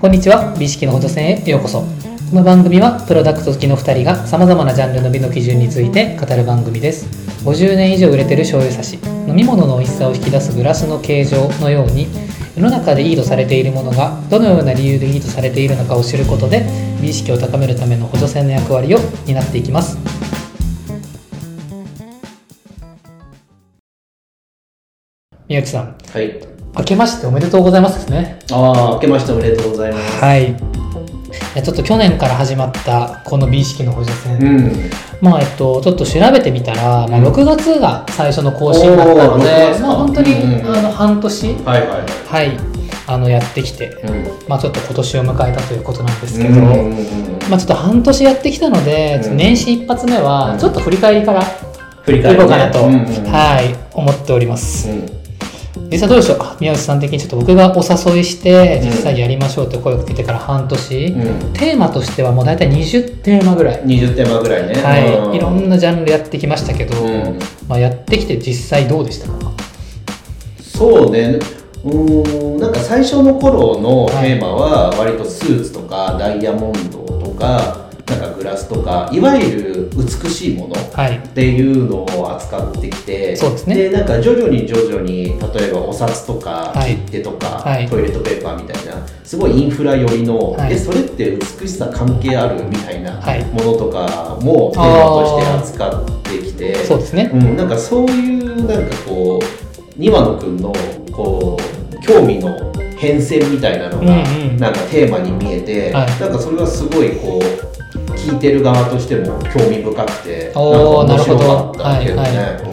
こんにちは。美意識の補助線へようこそ。この番組はプロダクト好きの2人がさまざまなジャンルの美の基準について語る番組です。50年以上売れてる醤油差し飲み物の美味しさを引き出すグラスの形状のように世の中でいいとされているものがどのような理由でいいとされているのかを知ることで美意識を高めるための補助線の役割を担っていきます。宮内さん。はい。明けましておめでとうございますですね。ああ、明けましておめでとうございます。はい。ちょっと去年から始まったこの美意識の補助線、うん。まあえっとちょっと調べてみたら、まあ、うん。6月が最初の更新だったのおー6で、まあ本当に、うんあの半年はいはい。ははいあのやってきて、い。うん。まあちょっと今年を迎えたということなんですけど、まあちょっと半年やってきたので、年始一発目うん。はちょっと振り返りから振り返りかなと、はい思っております、うん実際どうでしょう？宮内さん的にちょっと僕がお誘いして実際やりましょうって声をかけてから半年、うん。テーマとしてはもう大体20テーマぐらい、20テーマぐらいね。はい、いろんな。なジャンルやってきましたけど、うん。まあ、やってきて実際どうでしたか？そうね。うーん。なんか最初の頃のテーマは割とスーツとかダイヤモンドとかなんかグラスとかいわゆる美しいものはい。っていうのを扱ってきてそうですね。でなんか徐々に徐々に例えばお札とかはい。切手とか、はい。トイレットペーパーみたいなすごいインフラ寄りの、はい。えそれって美しさ関係あるみたいなはい。ものとかもテーマとして扱ってきてそうですね、うん、なんかそういうなんかこう庭野くんのこう興味の変遷みたいなのが、うんうん。なんかテーマに見えて、はい。なんかそれはすごいこう聞いてる側としても興味深くて面白かったけどね。なる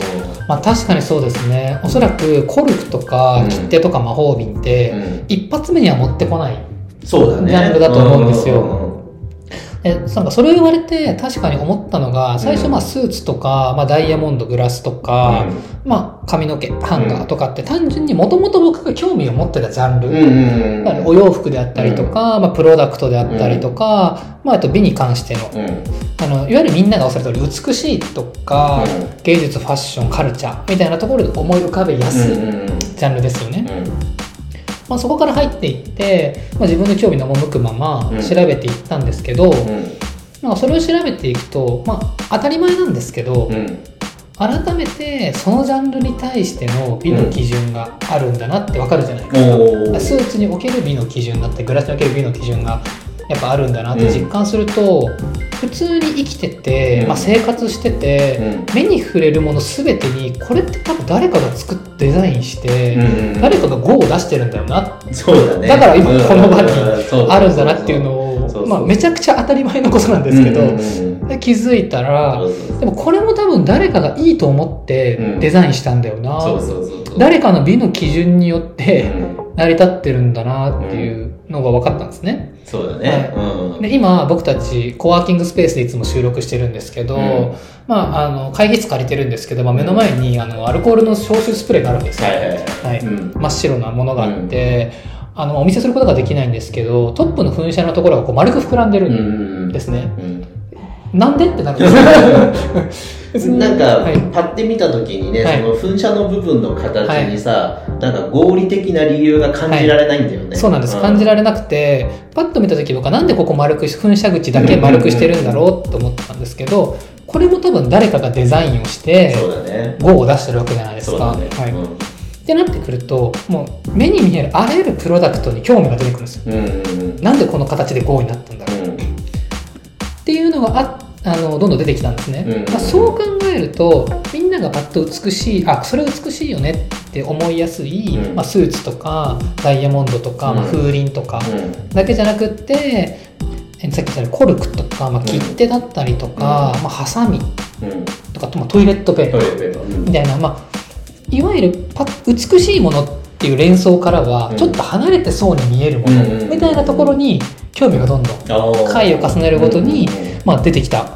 まあ、確かにそうですね。おそらくコルクとかうん。切手とか魔法瓶って、一発目には持ってこないそうだね。ジャンルだと思うんですよ。うんえなんかそれを言われて確かに思ったのが最初まあスーツとか、まあ、ダイヤモンドグラスとか、まあ、髪の毛ハンガーとかって単純にもともと僕が興味を持ってたジャンル、うんお洋服であったりとか、まあ、プロダクトであったりとか、まあ、あと美に関しての。うん。あのいわゆるみんながおっしゃる通り美しいとか、うん。芸術ファッションカルチャーみたいなところで思い浮かべやすいうんうん。ジャンルですよね、うんまあ、そこから入っていって、まあ、自分の興味の赴くままうん。調べていったんですけど、うん。なんかそれを調べていくと、まあ、当たり前なんですけど、うん。改めてそのジャンルに対しての美の基準があるんだなってわかるじゃないか、おー。スーツにおける美の基準だってグラスにおける美の基準がやっぱあるんだなって実感すると、普通に生きてて、うん。まあ、生活してて、うん。目に触れるもの全てにこれって多分誰かが作ってデザインして、誰かが5を出してるんだよなそうだね。だから今この場にあるんだなっていうのを、まあ、めちゃくちゃ当たり前のことなんですけど、気づいたらでもこれも多分誰かがいいと思ってうん。デザインしたんだよな、そうそうそうそう。誰かの美の基準によってうん。成り立ってるんだなっていうのが分かったんですね。そうだね。うん。で今僕たちコワーキングスペースでいつも収録してるんですけど、うん。まあ、あの会議室借りてるんですけど、まあ、目の前にあのアルコールの消臭スプレーがあるんですよ、はいはいはい。はい。うん。真っ白なものがあって、あのお見せすることができないんですけどトップの噴射のところがこう丸く膨らんでるんですね、うん。なんでってなるんです なんか、はいパッて見た時にね、はいその噴射の部分の形にさ、なんか合理的な理由が感じられないんだよね。そうなんです、感じられなくてパッと見た時僕はなんでここ丸くし噴射口だけ丸くしてるんだろうと思ったんですけどこれも多分誰かがデザインをしてね。5を出してるわけじゃないですか。ね。はいってなってくるともう目に見えるあらゆるプロダクトに興味が出てくるんですよ。うん。うんうんうんなんでこの形で5になったんだろうっていうのがああのどんどん出てきたんですね、うんまあ、そう考えるとみんながパッと美しいあそれ美しいよねって思いやすい、うん。まあ、スーツとかダイヤモンドとか、まあ、うん風鈴とかうん。だけじゃなくってえさっき言ったようにコルクとか、まあ、切手だったりとか、まあ、ハサミうん。とか、まあ、トイレットペーパーみたいな、まあ、いわゆるパ美しいものっていう連想からはうん。ちょっと離れてそうに見えるものうんうん。みたいなところに興味がどんどん回を重ねるごとにまあ、出てきた。っ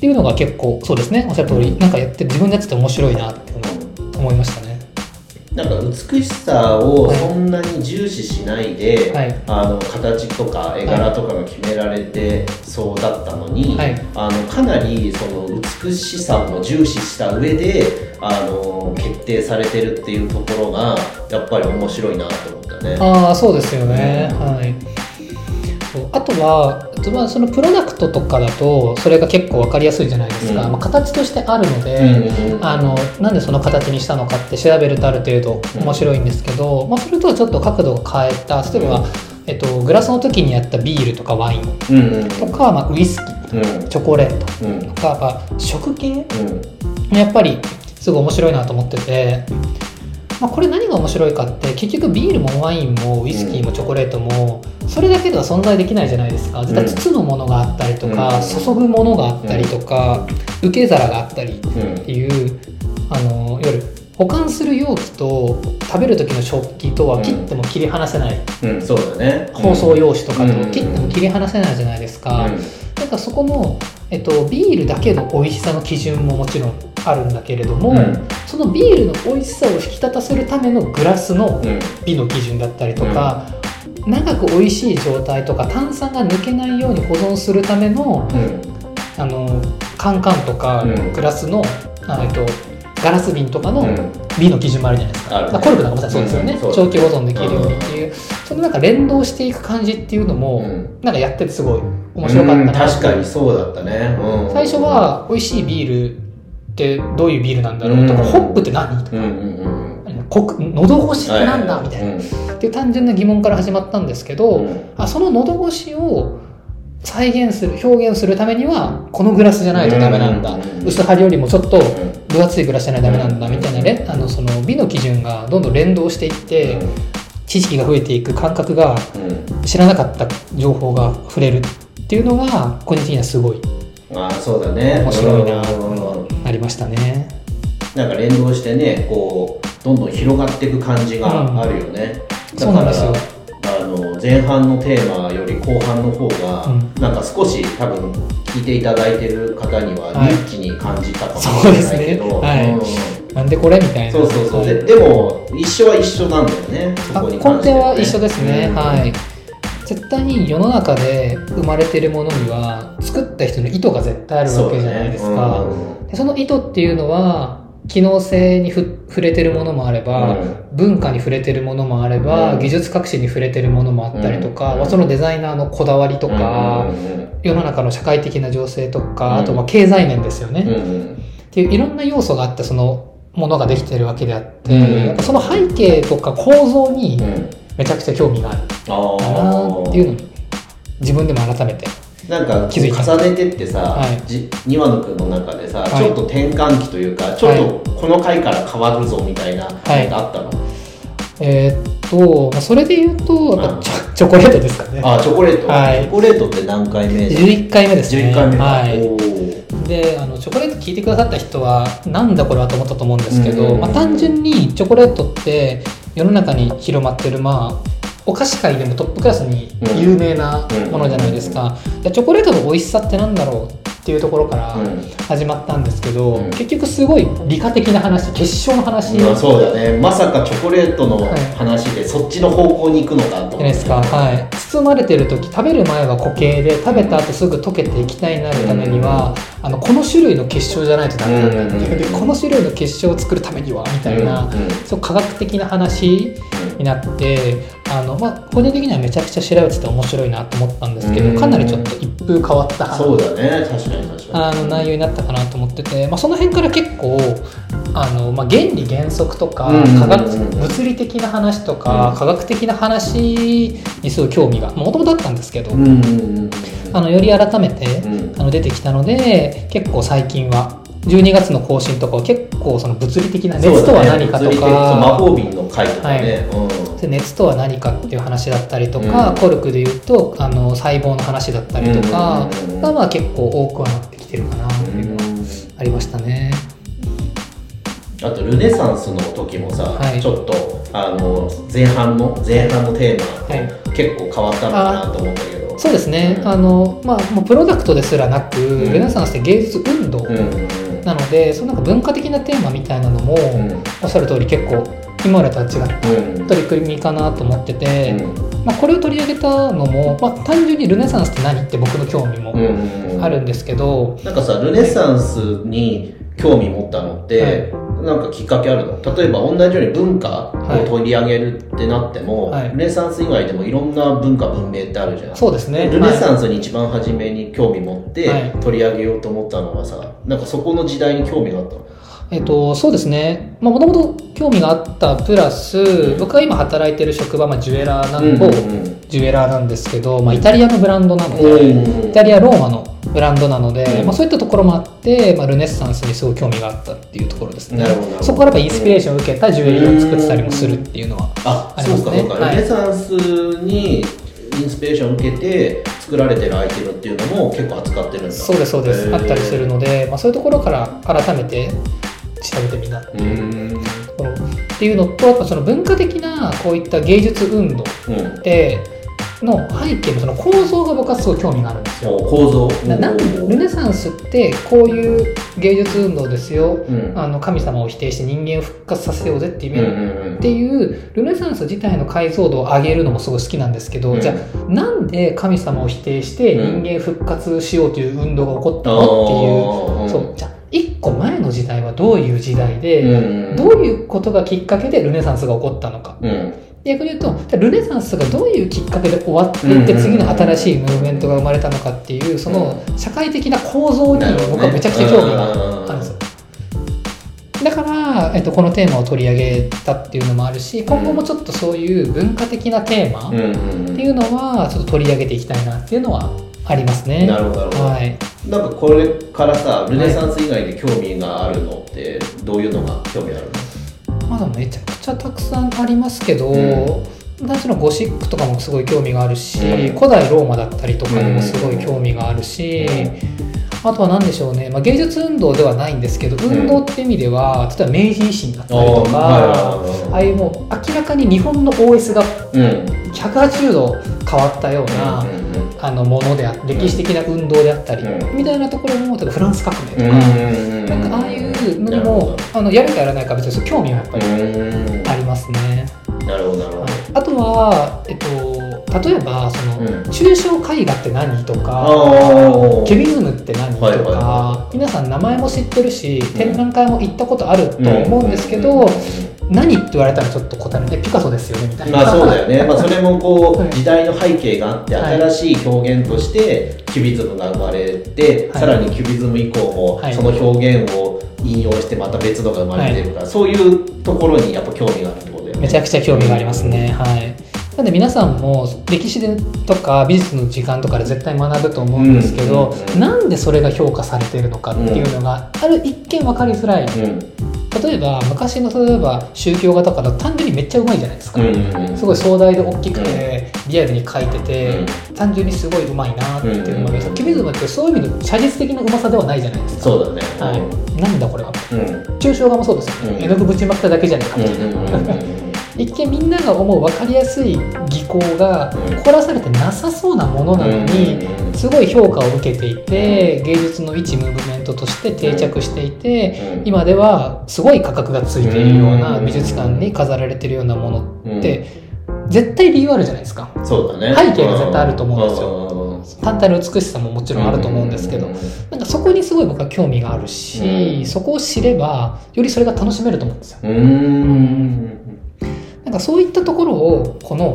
ていうのが結構そうですね。おっしゃる通りなんかやって自分でやってて面白いなって思いましたね。なんか美しさをそんなに重視しないで、はい。あの形とか絵柄とかが決められてそうだったのに、はい。あのかなりその美しさも重視した上であの決定されてるっていうところがやっぱり面白いなと思ったね。ああそうですよね、はいそう。あとはあとはそのプロダクトとかだとそれが結構分かりやすいじゃないですか、うん。まあ、形としてあるので、うんうんあのなんでその形にしたのかって調べるとある程度面白いんですけど、まあ、それとはちょっと角度を変えた。例えば、えっと、グラスの時にやったビールとかワインうんうん。とか、まあ、ウイスキーうん。チョコレートうん。とか、まあ、食系うん。やっぱりすごい面白いなと思ってて、まあ、これ何が面白いかって結局ビールもワインもウイスキーもチョコレートもそれだけでは存在できないじゃないですか。実は包むものがあったりとか、うん。注ぐものがあったりとか、受け皿があったりっうんていうあの夜保管する容器と食べる時の食器とは切っても切り離せない、うんそうだね。包装用紙とかうん。と切っても切り離せないじゃないですか、うん。なんかそこの、えっと、ビールだけの美味しさの基準ももちろんあるんだけれども、うん。そのビールの美味しさを引き立たせるためのグラスのうん。美の基準だったりとか、長く美味しい状態とか炭酸が抜けないように保存するためのうん。あのカンカンとかうん。グラスの、あえっと、ガラス瓶とかのうん。美の基準もあるじゃないですか。コルクなんかもそうですよね、長期保存できるようにっていう、そのなんか連動していく感じっていうのも、うん。なんかやっててすごい面白かったなうん。確かにそうだったね。うん。最初は美味しいビールってどういうビールなんだろうとか、うん。ホップって何とか、喉越しってなんだ、はいみたいな、うん。っていう単純な疑問から始まったんですけど、うん。あその喉越しを再現する表現するためにはこのグラスじゃないとダメなんだ、うん。薄張りよりもちょっとん。分厚いグラスじゃないとダメなんだうんみたいなれあのその美の基準がどんどん連動していって、知識が増えていく感覚がうん知らなかった情報が触れるっていうのが個人的にはすごいああそうだね。面白いなうん。ありましたね。なんか連動してねこうどんどん広がっていく感じがあるよね、だからそうなんですよ。あの前半のテーマより後半の方が、うん。なんか少し多分聞いていただいてる方にははい。ニッチに感じたかもしれないけど、はい。うん。なんでこれみたいな。そうそうそう、はい。ででも一緒は一緒なんだよね。そこに関して底は一緒ですね、うん。はい。絶対に世の中で生まれてるものには作った人の意図が絶対あるわけじゃないですそうだかね。でその意図っていうのは機能性にふ触れてるものもあれば、うん。文化に触れてるものもあれば、うん。技術革新に触れてるものもあったりとか、うん。そのデザイナーのこだわりとか、世の中の社会的な情勢とか、うん。あとまあ経済面ですよね、っていういろんな要素があってそのものができてるわけであって、その背景とか構造にうんめちゃくちゃ興味があるあなっていうのに自分でも改めてなんか気づいた。重ねてってさ、はい。じ庭野くんの中でさ、はい。ちょっと転換期というかちょっとこの回から変わるぞみたいな、はい。なんかあったの？えーっとまあそれで言うとチョチョコレートですかね。あチョコレート、はい。チョコレートって何回目11回目ですね。11回目か、はい。であのチョコレート聞いてくださった人はなんだこれはと思ったと思うんですけど、まあ、単純にチョコレートって世の中に広まってるまあお菓子界でもトップクラスに有名なものじゃないですか、でチョコレートの美味しさってなんだろうっていうところからうん。始まったんですけど、うん。結局すごい理科的な話結晶の話まあ、そうだね。まさかチョコレートの話でそっちの方向に行くのかと思って。じゃないですか、はい、包まれてる時食べる前は固形で食べた後すぐ溶けて液体になるためには、あのこの種類の結晶じゃないとダメなんだっていう、うんでこの種類の結晶を作るためにはみたいな、うんうん。そう科学的な話になってあの、まあ、個人的にはめちゃくちゃ調べてて面白いなと思ったんですけど、うん。かなりちょっと一風変わったそうだね。確かに確かに。あの内容になったかなと思ってて、まあ、その辺から結構あの、まあ、原理原則とか科学物理的な話とか、うん。科学的な話にすごい興味がもともとあったんですけど、あのより改めて、うん。あの出てきたので結構最近は12月の更新とかは結構その物理的な熱とは何かとそうだね魔か。法瓶の回とかね、で熱とは何かっていう話だったりとか、うん。コルクでいうとあの細胞の話だったりとかがまあ結構多くはなってきてるかな。っていうのはありましたね。あとルネサンスの時もさ、はい。ちょっとあの前半の前半のテーマ、はい。結構変わったのかなと思ったけど。そうですね、うん。あのまあもうプロダクトですらなく、ん。ルネサンスって芸術運動うんうんなので、そのなんか文化的なテーマみたいなのも、ん。おっしゃる通り結構今までとは違ったうん。取り組みかなと思ってて、うん。まあ、これを取り上げたのも、まあ、単純にルネサンスって何って僕の興味もあるんですけど、なんかさルネサンスに興味持ったのって、なんかきっかけあるの？例えば同じように文化を取り上げるってなっても、はい。ルネサンス以外でもいろんな文化文明ってあるじゃんそうですね。ルネサンスに一番初めに興味持ってはい。取り上げようと思ったのはさなんかそこの時代に興味があったの？えっと、そうですね、もともと興味があったプラス、僕が今働いてる職場、まあ、ジュエラーなん、うんうん某ジュエラーなんですけど、まあ、イタリアのブランドなので、うんイタリア・ローマのブランドなので、うん。まあ、そういったところもあって、まあ、ルネッサンスにすごい興味があったっていうところですね。そこからやっぱインスピレーションを受けたジュエリーを作ってたりもするっていうのはあありますね。ルネサンスにインスピレーションを受けて作られてるアイテムっていうのも結構扱ってるんだ。そうですそうです。あったりするので、まあ、そういうところから改めて調べてみな。うーん。ところっていうのとやっぱその文化的なこういった芸術運動うんでの背景のその構造が僕はすごい興味があるんですよ。構造？ななんルネサンスってこういう芸術運動ですよ、うん。あの神様を否定して人間を復活させようぜっていううんうんうんっていうルネサンス自体の解像度を上げるのもすごい好きなんですけど、うん。じゃあなんで神様を否定してうん人間復活しようという運動が起こったのっていう、そうじゃあ一個前の時代はどういう時代で、うん。どういうことがきっかけでルネサンスが起こったのか。うん。逆に言うとルネサンスがどういうきっかけで終わっていって次の新しいムーブメントが生まれたのかっていうその社会的な構造に僕はめちゃくちゃ興味があるんですよ。だから、えっと、このテーマを取り上げたっていうのもあるし今後もちょっとそういう文化的なテーマっていうのはちょっと取り上げていきたいなっていうのはありますね。なるほどはい、なんかこれからさルネサンス以外で興味があるのってどういうのが興味あるの？まだめちゃくちゃたくさんありますけど、うん私のゴシックとかもすごい興味があるし、うん。古代ローマだったりとかにもすごい興味があるし、あとは何でしょうね、まあ、芸術運動ではないんですけど、運動って意味では例えば明治維新だったりとか、あーああいうもう明らかに日本の OS がうん。180度変わったような、うんうんあのものであ歴史的な運動であったり、うん。みたいなところも例えばフランス革命とか、うんなんかああいうのにもあのやるかやらないかは別に興味はやっぱりうん。ありますね。なるほどなるほど。あとは、えっと、例えばその、うん。抽象絵画って何とかあーキュビズムって何とか、はいはいは皆さん名前も知ってるし展覧会も行ったことあると思うんですけど、うん。何って言われたらちょっと答えるねピカソですよねみたいな。まあそうだよね、まあ、それもこはいう時代の背景があってはい新しい表現としてキュビズムが生まれて、はい。さらにキュビズム以降もはい。その表現を引用してまた別のが生まれてるから、そういうところにやっぱ興味がある。めちゃくちゃ興味がありますね。はい。なんで皆さんも歴史でとか美術の時間とかで絶対学ぶと思うんですけど、うなんでそれが評価されているのかっていうのが、ある一見分かりづらい。うん。例えば昔の例えば宗教画とかだと単純にめっちゃうまいじゃないですか。すごい壮大で大きくて、リアルに描いてて、う単純にすごいうまいなっていうのもありますうんキュビズムってそういう意味で写実的なうまさではないじゃないですか。そうだね。はい、なんだこれは。うん。抽象画もそうですよ。ね、うん。絵の具ぶちまくっただけじゃないか。うんみたいな、一見みんなが思う分かりやすい技巧がうん。凝らされてなさそうなものなのにうんすごい評価を受けていて芸術の一ムーブメントとして定着していてうん。今ではすごい価格がついているような美術館に飾られてるようなものって絶対理由あるじゃないですか。そうだね。背景が絶対あると思うんですよ。よ単体の美しさももちろんあると思うんですけどなんかそこにすごい僕は興味があるしうん。そこを知ればよりそれが楽しめると思うんですよ。うーん。なんかそういったところをこの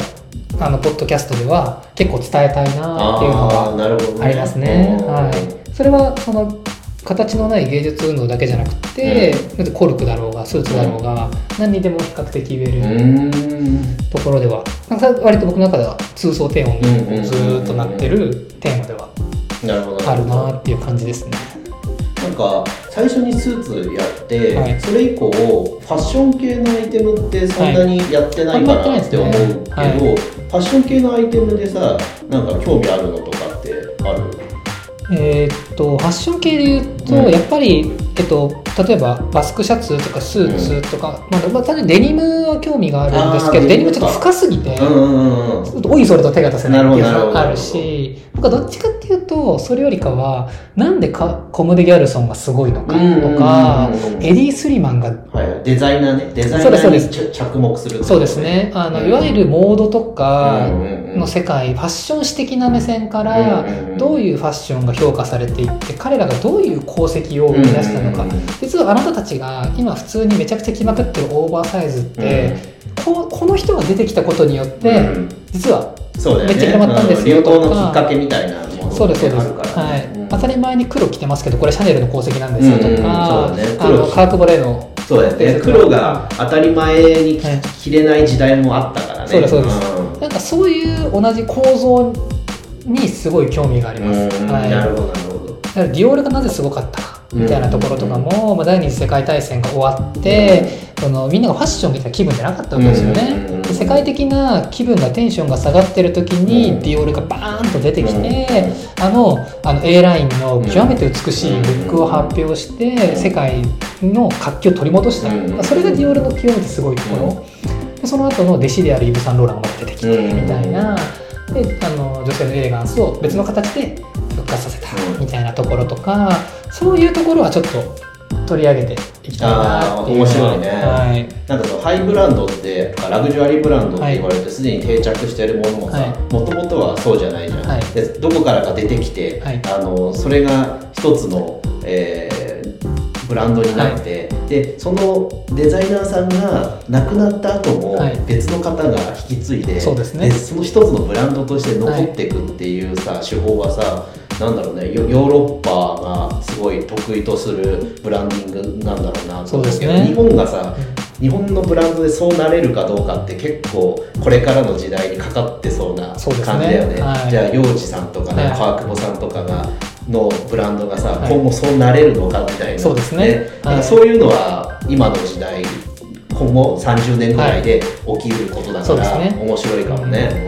あのポッドキャストでは結構伝えたいなっていうのああ、りますね。うんはい、それはその形のない芸術運動だけじゃなくて、コルクだろうがスーツだろうが、何にでも比較的言えうる。ところではなんか割と僕の中では通奏低音うんうんうんうんにずーっとなってるテーマでは。あるなっていう感じですね。なんか最初にスーツやって、はい。それ以降ファッション系のアイテムってそんなにやってないかなって思うけど、はいあんまやってない。ファッション系のアイテムでさなんか興味あるのとかってある？えーっとファッション系で言うと、うん。やっぱり、えっと、例えばバスクシャツとかスーツとか、まあまあ、単純にデニムは興味があるんですけどデニムちょっと深すぎて、うんうんおいそれと手が出せないっていうのがあるし僕はどっちかっていうとそれよりかはなんでかコムデ・ギャルソンがすごいのかとかうんうんうんうんエディ・スリマンがはい、デザイナーね。デザイナーに着着目するそうですね。あのうん。いわゆるモードとかうんうんうん。の世界ファッション史的な目線からうんうんうん。どういうファッションが評価されていって彼らがどういう功績を生み出したのかうんうんうん。実はあなたたちが今普通にめちゃくちゃ着まくってるオーバーサイズって、ここの人が出てきたことによって、うん。実はめっちゃ広まったんですようん。流行のきっかけみたいなものそうですそうです、あるからはい。うん。当たり前に黒着てますけどこれシャネルの功績なんですよとか、うんうん。ね。あ黒のカーク・ボレーのそうだよね。黒が当たり前にはい。着れない時代もあったからね。そうですそうです。んなんかそういう同じ構造にすごい興味があります、うん。はい、なるほどなるほどだからディオールがなぜすごかったかみたいなところとかも、まあ、第二次世界大戦が終わって、そのみんながファッションみたいな気分じゃなかったわけですよね、世界的な気分がテンションが下がってる時に、うん。ディオールがバーンと出てきて、あのあの A ラインの極めて美しいルックを発表して、世界の活気を取り戻した、うん。それがディオールの極めてすごいところ、でその後の弟子であるイヴ・サンローランが出てきてうん。みたいな、であの女性のエレガンスを別の形で復活させたうん。みたいなところとか、そういうところはちょっと取り上げていきたいなっていう。面白いね。はい。なんかそうハイブランドってラグジュアリーブランドって言われてすでに定着してるものもさはい。もともとはそうじゃないじゃん、はい。でどこからか出てきて、はい。あのそれが一つの、えーブランドになって、でそのデザイナーさんが亡くなった後もはい。別の方が引き継いで,、そうですね。その一つのブランドとして残っていくっていうさ、手法はさなんだろうねヨヨーロッパがすごい得意とするブランディングなんだろうなと思うけどそうですね。日本がさ日本のブランドでそうなれるかどうかって結構これからの時代にかかってそうな感じだよね。はい。じゃあ洋治さんとかね、はい。川久保さんとかがのブランドがさ、はい。今後そうなれるのかみたいな、そうですね。はいそういうのは今の時代今後30年ぐらい。で起きることだから、面白いかもね、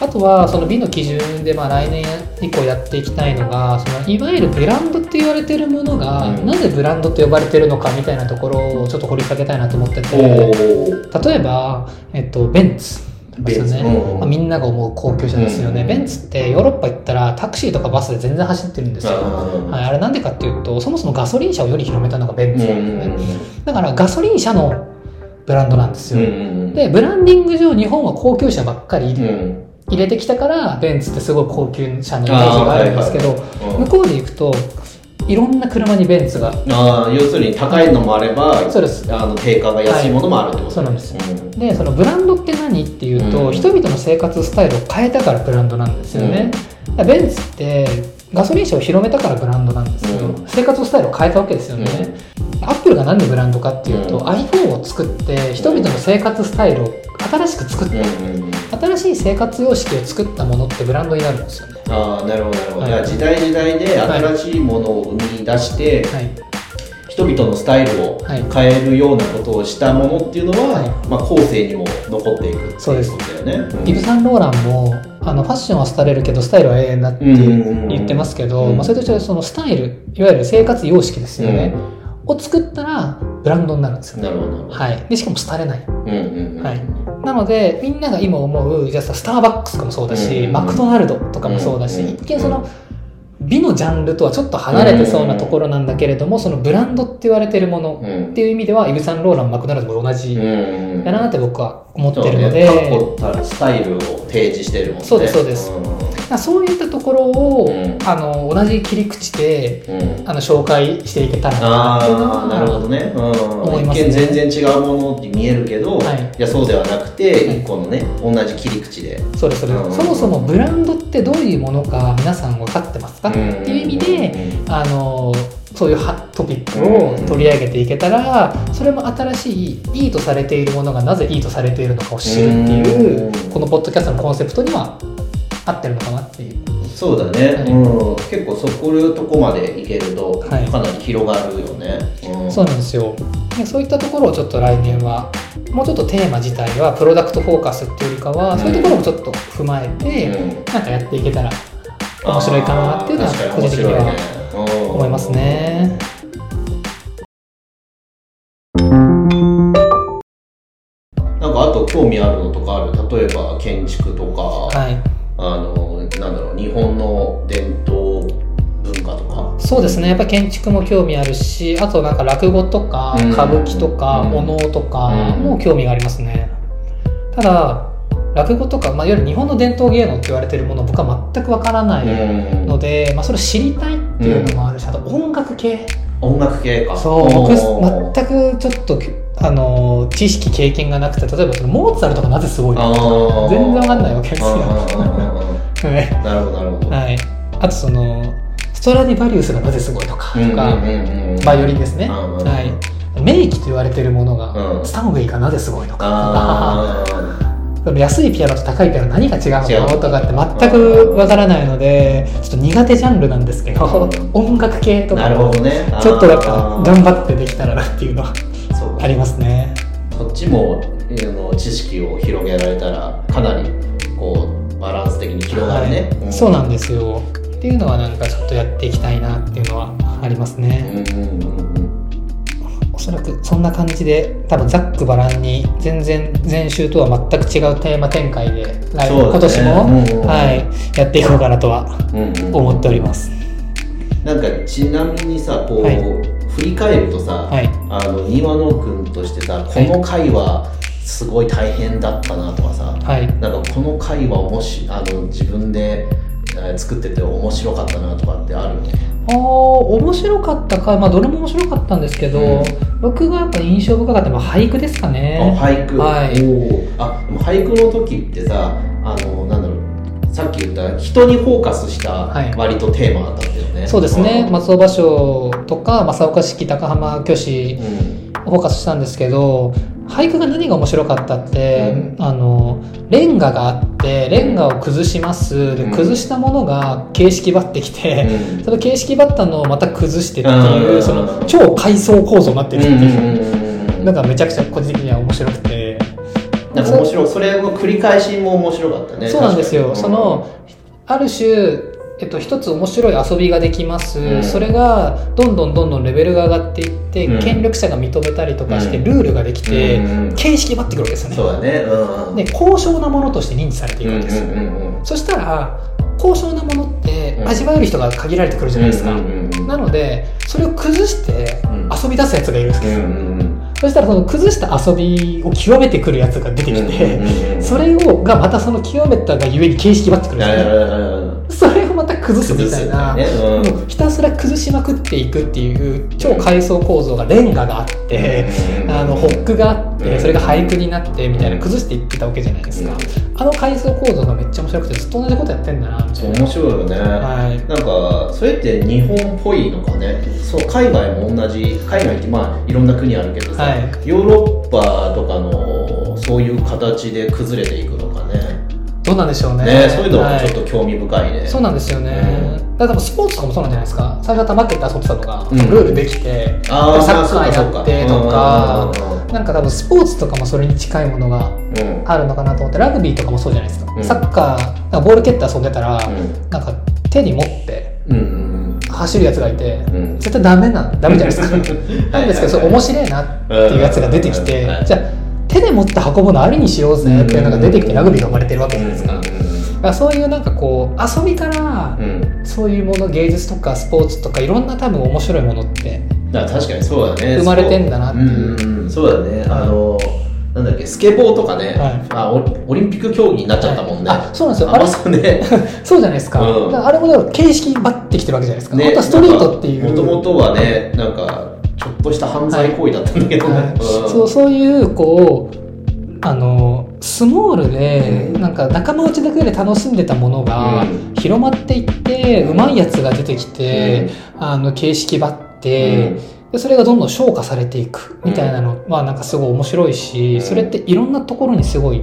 あとはその美の基準でまあ来年以降やっていきたいのがそのいわゆるブランドって言われてるものが、うん。なぜブランドと呼ばれてるのかみたいなところをちょっと掘り下げたいなと思ってうんて例えば、えっと、ベンツ。ですよねまあ、みんなが思う高級車ですよね、うん。ベンツってヨーロッパ行ったらタクシーとかバスで全然走ってるんですよ、うんはい、あれなんでかっていうとそもそもガソリン車を世に広めたのがベンツなんですね、うんだからガソリン車のブランドなんですよ、うんでブランディング上日本は高級車ばっかり。入れ,、うん入れてきたからベンツってすごい高級車のイメージがあるんですけど、向こうで行くといろんな車にベンツが。ああ要するに高いのもあれば、そうです。あの定価が安いものもあるってこと、そうなんです。ようん。でそのブランドって何っていうと、うん。人々の生活スタイルを変えたからブランドなんですよね、だからベンツってガソリン車を広めたからブランドなんですよ、うん。生活スタイルを変えたわけですよね、アップルがなんでブランドかっていうと、うん。iPhone を作って人々の生活スタイルを新しく作った、うんうん新しい生活様式を作ったものってブランドになるんですよね。ああなるほどなるほど、はい。時代時代で新しいものを生み出して、はい。人々のスタイルをはい。変えるようなことをしたものっていうのは、はい。まあ、後世にも残っていくっていうそうですことだよね。うん。イヴ・サンローランもあのファッションは廃れるけどスタイルは永遠だってうんうんうん言ってますけど、うんまあ、それと一緒でそのスタイルいわゆる生活様式ですよね、を作ったらブランドになるんですよ、なるほど。なるほど。はい、でしかも廃れない、うんうんうん。はい、なのでみんなが今思うじゃあさスターバックスとかもそうだし、うんマクドナルドとかもそうだし、うん一見その美のジャンルとはちょっと離れてそうなところなんだけれども、そのブランドって言われてるものうん。っていう意味ではイヴ・サンローランマクドナルドも同じうんうんだなって僕は思ってるので、ね。スタイルを提示してるもんね。そうですそうです。んまあそういったところを、うん。あの同じ切り口でうん。あの紹介していけたらなっていうのはああなるほどね、うん、思いま全然違うものに見えるけど、はい。い、やそうではなくてはい。一個のね同じ切り口で。そうですそれ、うん。そもそもブランドってどういうものか皆さん分かってますか、っていう意味で、あのそういうはトピックを取り上げていけたら、それも新しいいいとされているものがなぜいいとされているのかを知るっていう、うん。このポッドキャストのコンセプトには合ってるのかなっていう。そうだね、はい。うん、結構そこいうとこまでいけるとかはい。なり広がるよね、うん。そうなんですよ。でそういったところをちょっと来年はもうちょっとテーマ自体はプロダクトフォーカスっていうよりかは、うん。そういうところもちょっと踏まえて、うん。なんかやっていけたら面白いかなっていうのは個人的には思いますね。なんかあと興味あるのとかある？例えば建築とか、はいあのなんだろう日本の伝統文化とか？そうですね。やっぱ建築も興味あるしあとなんか落語とかうん。歌舞伎とかうん。お能とかうん。も興味がありますね。ただ落語とか、まあ、いわゆる日本の伝統芸能って言われてるもの僕は全くわからないうん。ので、まあ、それを知りたいっていうのもあるし、あと音楽系音楽系か。そう僕全くちょっとあの知識経験がなくて例えばそのモーツァルトがなぜすごいのか全然わかんないわけですよ。なるほどなるほど、はい、あとそのストラディバリウスがなぜすごいのかとか、バイオリンですね、はい、名機と言われているものが、うん。スタンウェイがなぜすごいのかあとか安いピアノと高いピアノ何が違うのとかって全くわからないのでちょっと苦手ジャンルなんですけど、うん。音楽系とかもちょっとなんか頑張ってできたらなっていうのはありますね。こっちもあの知識を広げられたらかなりこうバランス的に広がるね、はい。そうなんですよ。っていうのはなんかちょっとやっていきたいなっていうのはありますね、うんうんうんうんおそらくそんな感じで多分ざっくばらんに全然前週とは全く違うテーマ展開で来、そう今年も、うんはい、やっていこうかなとは思っております、なんかちなみにさこう、はい。振り返るとさ、はい。あの庭野君としてさこの回はすごい大変だったなとかさ、はい。なんかこの回はもしあの自分でえー作ってて面白かったなとかってあるあー面白かったか、まあ、どれも面白かったんですけど、うん。僕がやっぱ印象深かったのは俳句ですかね。あ俳句、はい。あでも俳句の時ってさあのなんだろう。さっき言った人にフォーカスしたはい。割とテーマだったんだよね、そうですね。ん松尾芭蕉とか正岡子規高浜虚子うん。フォーカスしたんですけど俳句が何が面白かったって、うあのレンガがあってレンガを崩します。でうん。崩したものが形式ばってきて、うん。その形式ばったのをまた崩してっていう、うん。その超階層構造になってるっていう、うんなんかめちゃくちゃ個人的には面白くて。なんか面白い。それの繰り返しも面白かったね。そうなんですよ、そのある種えっと、一つ面白い遊びができます、うん。それがどんどんどんどんレベルが上がっていって、うん。権力者が認めたりとかしてうん。ルールができて、うん。形式ばってくるわけですよね。そうだね。で高尚なものとして認知されていくんですよ、そしたら高尚なものってうん。味わえる人が限られてくるじゃないですか、なのでそれを崩してうん。遊び出すやつがいるんですよ、そしたらその崩した遊びを極めてくるやつが出てきて、それをがまたその極めたがゆえに形式ばってくるんですよね、それをまた崩すみたいな、ね。うん。もうひたすら崩しまくっていくっていう超階層構造がレンガがあって、うん。あのホックがあって、うん。それが俳句になってみたいな崩していってたわけじゃないですか、あの階層構造がめっちゃ面白くてずっと同じことやってんだなみたいな。面白いよね、はい。なんかそれって日本っぽいのかね。そう海外も同じ。海外ってまあいろんな国あるけどさ、はい。ヨーロッパとかのそういう形で崩れていくのかねどうなんでしょうね。ねそういうのもはい。ちょっと興味深いね、そうなんですよね、だからスポーツとかもそうなんじゃないですか。最初は球蹴って遊んでたのが、うん。ルールできてサッカーやってとかなんか多分スポーツとかもそれに近いものがうん。あるのかなと思ってラグビーとかもそうじゃないですか、うん。サッカーなんかボール蹴って遊んでたら、うん。なんか手に持ってうんうん走るやつがいて、うん。絶対ダメなダメじゃないですか。なんですけどそれ面白いなっていうやつが出てきて、うんはいじゃあ手で持って運ぶのありにしようぜっていうのが出てきてラグビーが生まれてるわけうんじゃないですか,、そういうなんかこう遊びからそういうもの芸術とかスポーツとかいろんな多分面白いものってだ確かにそうだね。生まれてんだなっていう。そうだね。あのなんだっけスケボーとかね、はい。あオリンピック競技になっちゃったもんね、あそうなんですよ。ああれそうね。そうじゃないですか,、うん。だからあれもだから形式ばってきてるわけじゃないですか、ねあとはストリートっていう。もともとはねなんかっとした犯罪行為だったんだけど。ね、はい。うん。そうそういうこうあのスモールで、うん。なんか仲間内だけで楽しんでたものがうん。広まっていって、うまいやつが出てきて、あの形式ばって、でそれがどんどん昇華されていくみたいなのはなんかすごい面白いし、うん。それっていろんなところにすごい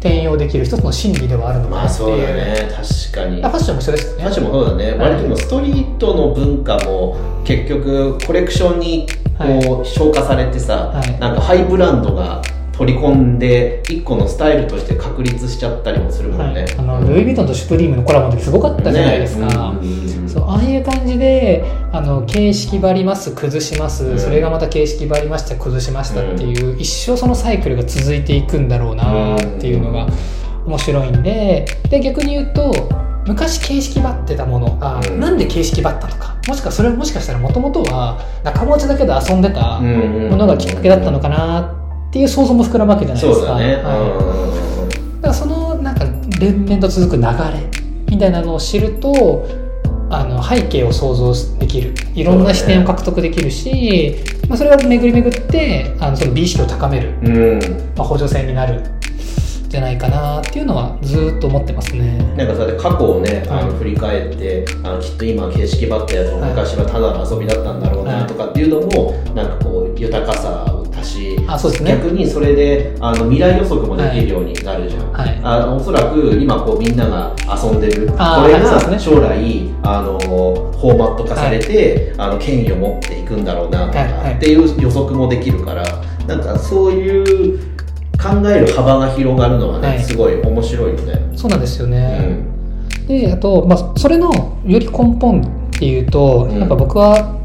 転用できる一つの心理ではあるのかまなっていう、あそうだね。確かに。あファッションも一緒ですよね。ファッションもそうだね、はい割とストリートの文化も結局コレクションにこう、消化されてさ、はい。なんかハイブランドが取り込んで一個のスタイルとして確立しちゃったりもするもんね、はい、あのルイ・ヴィトンとシュプリームのコラボの時すごかったじゃないですか、ね。うん。そうああいう感じであの形式張ります崩します、うん。それがまた形式張りました崩しましたっていう、一生そのサイクルが続いていくんだろうなっていうのが面白いんでで逆に言うと昔形式張ってたものが、うん。なんで形式張ったのか。もしくはそれはもしかしたらもともとは仲間内だけで遊んでたうんものがきっかけだったのかなっていう想像も膨らむわけじゃないですか。だね、はい。だからそのなんか連綿と続く流れみたいなのを知るとあの背景を想像できる。いろんな視点を獲得できるし、まあ、それが巡り巡ってあのその美意識を高める、うん、うんまあ、補助線になる。んじゃないかなっていうのはずっと思ってますね。なんかさ過去をね、あのはい振り返ってあのきっと今形式ばったやつも昔はただの遊びだったんだろうはない。とかっていうのも、なんかこう豊かさを足しあそうですね。逆にそれであの未来予測もできるようになるじゃん、はい。あのおそらく今こうみんなが遊んでるこれが将来あのフォーマット化されて、あの権威を持っていくんだろうなとか、っていう予測もできるからなんかそういう考える幅が広がるのはね、はい。すごい面白いよね。そうなんですようね、ん。であと、まあ、それのより根本っていうと、うん。やっぱ僕は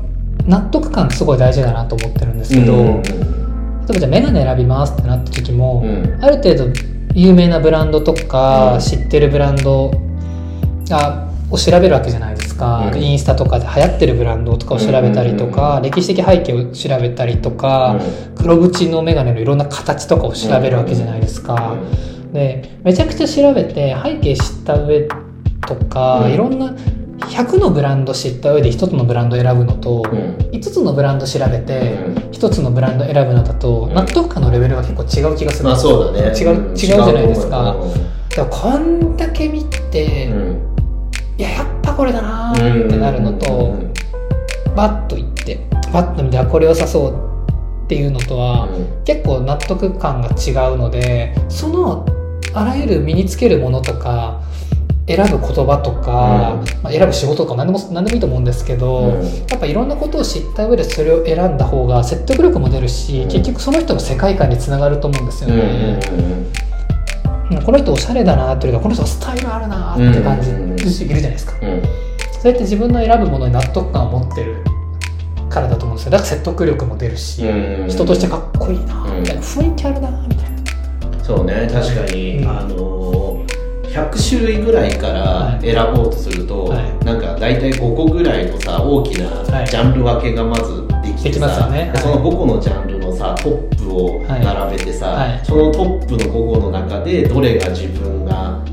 納得感すごい大事だなと思ってるんですけど、うん。例えばじゃあメガネ選びますってなった時も、うん。ある程度有名なブランドとか、うん。知ってるブランドがを調べるわけじゃないですか、うん。インスタとかで流行ってるブランドとかを調べたりとか、歴史的背景を調べたりとか、黒縁のメガネのいろんな形とかを調べるわけじゃないですか、でめちゃくちゃ調べて背景知った上とか、うん。いろんな100のブランド知った上で1つのブランド選ぶのと、うん。うん5つのブランド調べて、うん。1つのブランド選ぶのだと、うん。納得感のレベルが結構違う気がするまあそうだね。違う違うじゃないですか。うん。でもこんだけ見て、うんいややっぱこれだなってなるのと、バッといってバッと見てあこれ良さそうっていうのとは、結構納得感が違うのでそのあらゆる身につけるものとか選ぶ言葉とか、まあ、選ぶ仕事とか何でも何でもいいと思うんですけど、うん。やっぱいろんなことを知った上でそれを選んだ方が説得力も出るし、うん。結局その人の世界観につながると思うんですようんうんね。うん。この人おしゃれだなっていうかこの人スタイルあるなって感じ。うんる人いるじゃないですか。うん。うんそうやって自分の選ぶものに納得感を持ってるからだと思うんですよ。だから説得力も出るし、うん人としてかっこいいなみたいな、雰囲気あるなみたいな。そうね確かに、うん。あの100種類ぐらいから選ぼうとすると、はい。なんか大体5個ぐらいのさ大きはない。ジャンル分けがまずできてさ、よね。はい。その5個のジャンルのさトップを並べてさ、はい。はい。そのトップの5個の中でどれが自分が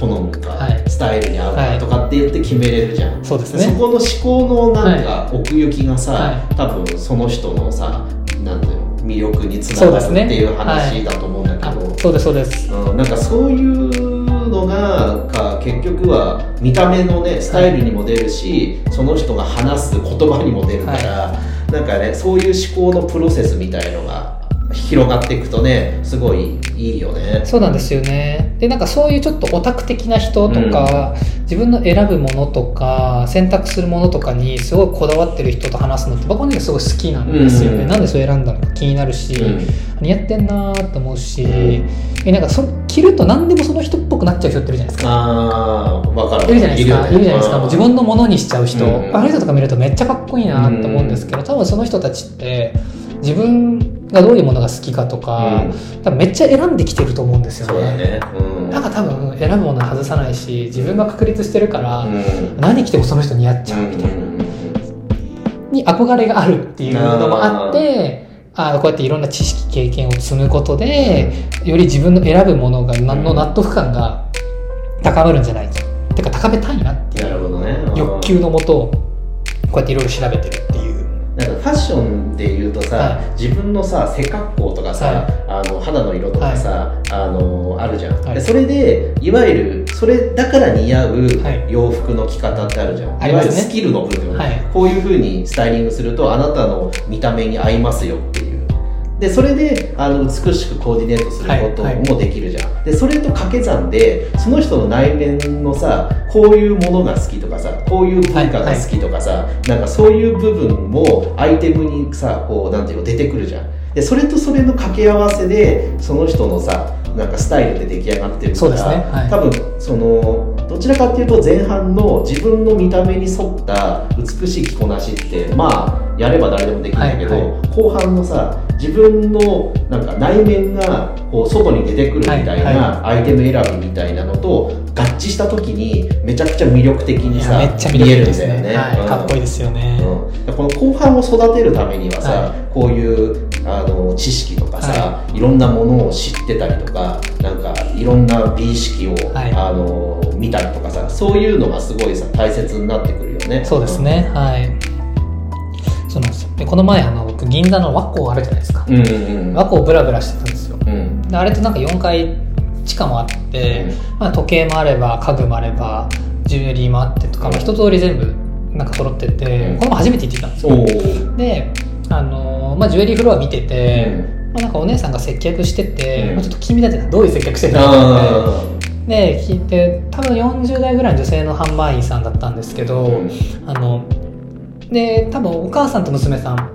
好むか、はい。スタイルに合うはいかとかって言って決めれるじゃん、そうですね。そこの思考のなんか奥行きがさ、はい。多分その人のさなんだよ魅力につながるっていう話だと思うんだけあど、そうですそうです。うん、なんかそういうのがか結局は見た目のねスタイルにも出るし、その人が話す言葉にも出るから、なんかねそういう思考のプロセスみたいのが広がっていくとねすごいいいよね。そうなんですよね。でなんかそういうちょっとオタク的な人とか、自分の選ぶものとか選択するものとかにすごいこだわってる人と話すのって僕はねすごい好きなんですよね、うん。なんでそれ選んだのか気になるし、うん。似合ってんなーと思うし、うん。えなんかそ着ると何でもその人っぽくなっちゃう人っているじゃないですか。あーわかるいるじゃないですか。いる,、じゃないですか。もう自分のものにしちゃう人、うん。あの人とか見るとめっちゃかっこいいなと思うんですけど、多分その人たちって自分がどういうものが好きかとか、うん。多分めっちゃ選んできてると思うんですよそうだね。うん。なんか多分選ぶもの外さないし自分が確立してるから、うん。何着てもその人似合っちゃうみたいな、に憧れがあるっていうのもあってあこうやっていろんな知識経験を積むことで、より自分の選ぶものが何の納得感が高まるんじゃないか。てか高めたいなっていう欲求のもとこうやっていろいろ調べてるなんかファッションで言うとさ、は自分のさ背格好とかさ、はい。あの肌の色とかさ、あのあるじゃん、はい。でそれでいわゆるそれだから似合うはい。洋服の着方ってあるじゃん、いわゆるスキルの部分、はい。こういうふうにスタイリングするとあなたの見た目に合いますよってでそれであの美しくコーディネートすることはい。はいもできるじゃん、でそれと掛け算でその人の内面のさこういうものが好きとかさこういう文化が好きとかさ、なんかそういう部分もアイテムにさこうなんていうの出てくるじゃん。でそれとそれの掛け合わせでその人のさなんかスタイルで出来上がってるからね。はい。多分そのどちらかっていうと前半の自分の見た目に沿った美しい着こなしってまあやれば誰でもできるんだけど、はい後半のさ自分のなんか内面がこう外に出てくるみたいはいなアイテム選びみたいなのと合致した時にめちゃくちゃ魅力的にさ見えるんだよね。ねはい、うんかっこいいですよね、うん、この後半を育てるためにはさ、はこういうあの知識とかさ、い、ろんなものを知ってたりとかなんかいろんな美意識を、はい。あの見たりとかさそういうのがすごいさ大切になってくるよね。そうですね、はい。そうなんです。よでこの前あの僕銀座の和光あるじゃないですか、うん。うんうん。うん和光ブラブラしてたんですよ。うん。であれってなんか4階地下もあって、まあ、時計もあれば家具もあればジュエリーもあってとか、まあ、一通り全部なんか揃ってて、うん。これも初めて行ってきたんですよ。であのーまあ、ジュエリーフロア見てて、うん。まあ、なんかお姉さんが接客してて、うん。まあ、ちょっと気になってたどういう接客してるのって。あで聞いて多分40代ぐらいの女性の販売員さんだったんですけど、あので多分お母さんと娘さん。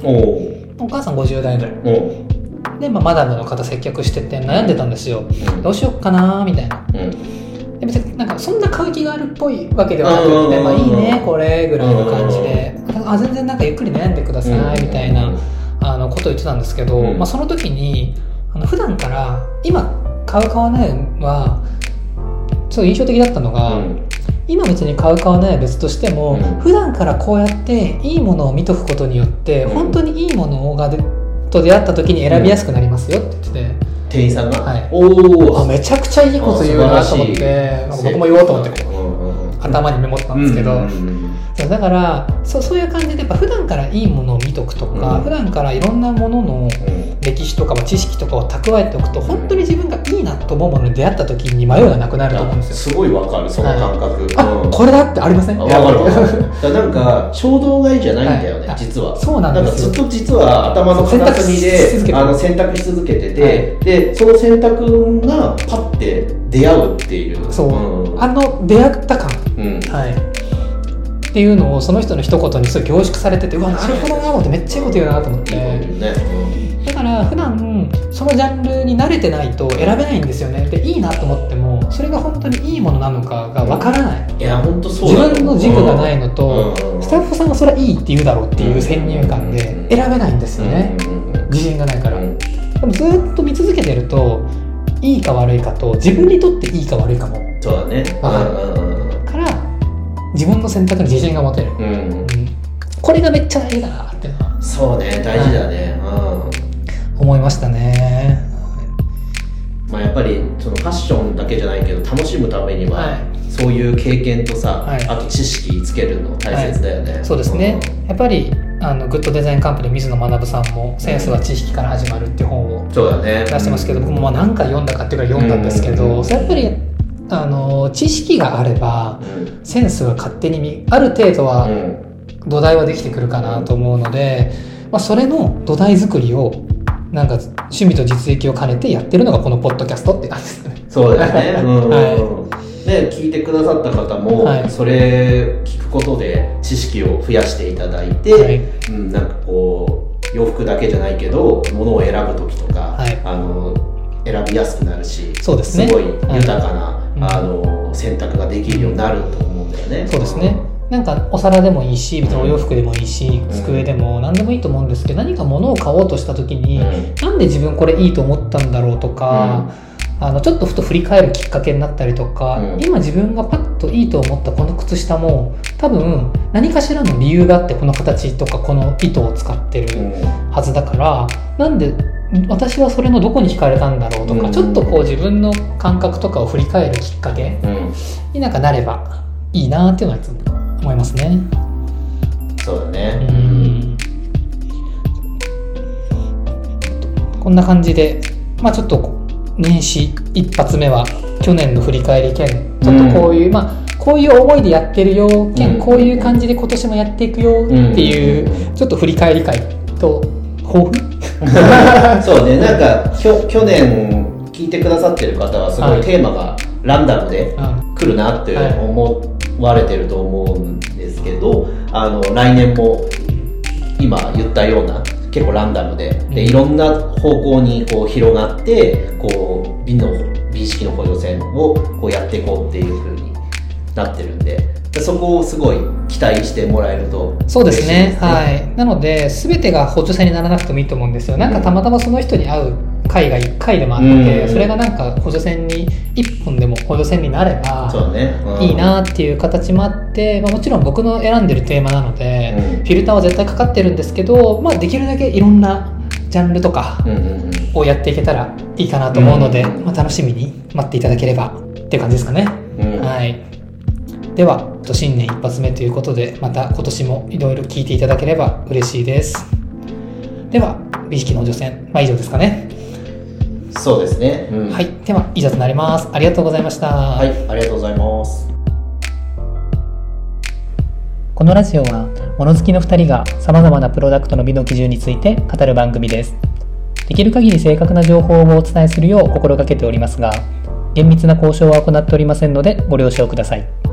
お母さん50代ぐらい。で、まあ、マダムの方接客してて悩んでたんですよ。うん。どうしよっかなみたいな。うん。で別になんかそんな買う気があるっぽいわけではなくうんて、まあ、いいねこれぐらいの感じで。あ全然なんかゆっくり悩んでくださいみたいなあのことを言ってたんですけど、うん。まあ、その時にあの普段から今買う買わないはすごい印象的だったのが、うん。今別に買う買わないは別としても、うん。普段からこうやっていいものを見とくことによって、うん。本当にいいものがでと出会った時に選びやすくなりますよって言ってて、店員さんが、はい。おおあめちゃくちゃいいこと言うなと思って僕も言おうと思って頭にメモったんですけど、うんうんうんそうだからそうそういう感じでやっぱ普段からいいものを見とくとか、うん。普段からいろんなもののうん。歴史とか知識とかを蓄えておくと本当に自分がいいなと思うものに出会った時に迷いがなくなると思うんですよ。すごいわかるその感覚、あうん。これだってありません？わかるわかる。なんか衝動買いじゃないんだよね、はい。実は。そうなんですずっと実は頭の片隅であの選択し続けてて、はい。でその選択がパッて出会うっていう。そう、ん。あの出会った感、うん。はい、っていうのをその人の一言にすごい凝縮されててうわなるほどなってめっちゃいいこと言うなと思って。だから普段そのジャンルに慣れてないと選べないんですよね。でいいなと思ってもそれが本当にいいものなのかがわからない、うん、いや本当そう自分の軸がないのと、うんスタッフさんがそれはいいって言うだろうっていう先入観でうん選べないんですよね、自信がないから、うん。でもずっと見続けてるといいか悪いかと自分にとっていいか悪いかも。そうだね。わかる。うんうんから自分の選択に自信が持てる、うん。これがめっちゃ大事だなっていうのは。そうね大事だね、うん。思いましたね。まあ、やっぱりそのファッションだけじゃないけど楽しむためには、はい。そういう経験とさ、はい。あと知識つけるの大切だよね、そうですね、やっぱりあのグッドデザインカンパニー水野学さんも「センスは知識から始まる」っていう本を出してますけど、僕もまあ何回読んだかっていうか読んだんですけど、うん。やっぱりあの知識があればうん。センスが勝手にみある程度はうん。土台はできてくるかなと思うので、まあ、それの土台作りをなんか趣味と実益を兼ねてやってるのがこのポッドキャストって感じですね。そうだよね、うん。はで聞いてくださった方も、はい。それ聞くことで知識を増やしていただいて、はい。うん、なんかこう洋服だけじゃないけど物を選ぶ時とか、はい。あの選びやすくなるしそうですね。ごい豊かな、うんあの選択ができるようになると思うんだよね。そうですね。なんかお皿でもいいし別にお洋服でもいいし、机でも何でもいいと思うんですけど何か物を買おうとした時に、うん。なんで自分これいいと思ったんだろうとか、あのちょっとふと振り返るきっかけになったりとか、うん。今自分がパッといいと思ったこの靴下も多分何かしらの理由があってこの形とかこの糸を使ってるうん。はずだからなんで私はそれのどこに惹かれたんだろうとか、うん。ちょっとこう自分の感覚とかを振り返るきっかけうん。になんかなればいいなっていうのは思いますね。そうだね。うん。こんな感じで、まあちょっと年始一発目は去年の振り返り兼ちょっとこういう、まあこういう思いでやってるよ兼、うん。こういう感じで今年もやっていくよっていう、ちょっと振り返り会と そうね、なんかきょ去年聞いてくださってる方はすごはいいテーマがランダムでうん来るなってはい思われてると思うんですけど、あの来年も今言ったような結構ランダムで。でうん。いろんな方向にこう広がってこう美の美意識の補助線をこうやっていこうっていう風になってるんででそこをすごい期待してもらえるとそうですね。はい。なので全てが補助線にならなくてもいいと思うんですよ。なんかたまたまその人に会う回が1回でもあって、うん。それがなんか補助線に1本でも補助線になればいいなっていう形もあって、まあ、もちろん僕の選んでるテーマなので、うん。フィルターは絶対かかってるんですけど、まあ、できるだけいろんなジャンルとかをやっていけたらいいかなと思うので、うんまあ、楽しみに待っていただければっていう感じですかね。うん。はい、では新年一発目ということでまた今年もいろいろ聞いていただければ嬉しいです。では美意識の助線、まあ、以上ですかね。そうですね、うんはい、では以上となります。ありがとうございました。はい、ありがとうございますこのラジオは物好きの2人がさまざまなプロダクトの美の基準について語る番組ですできる限り正確な情報をお伝えするよう心がけておりますが厳密な交渉は行っておりませんのでご了承ください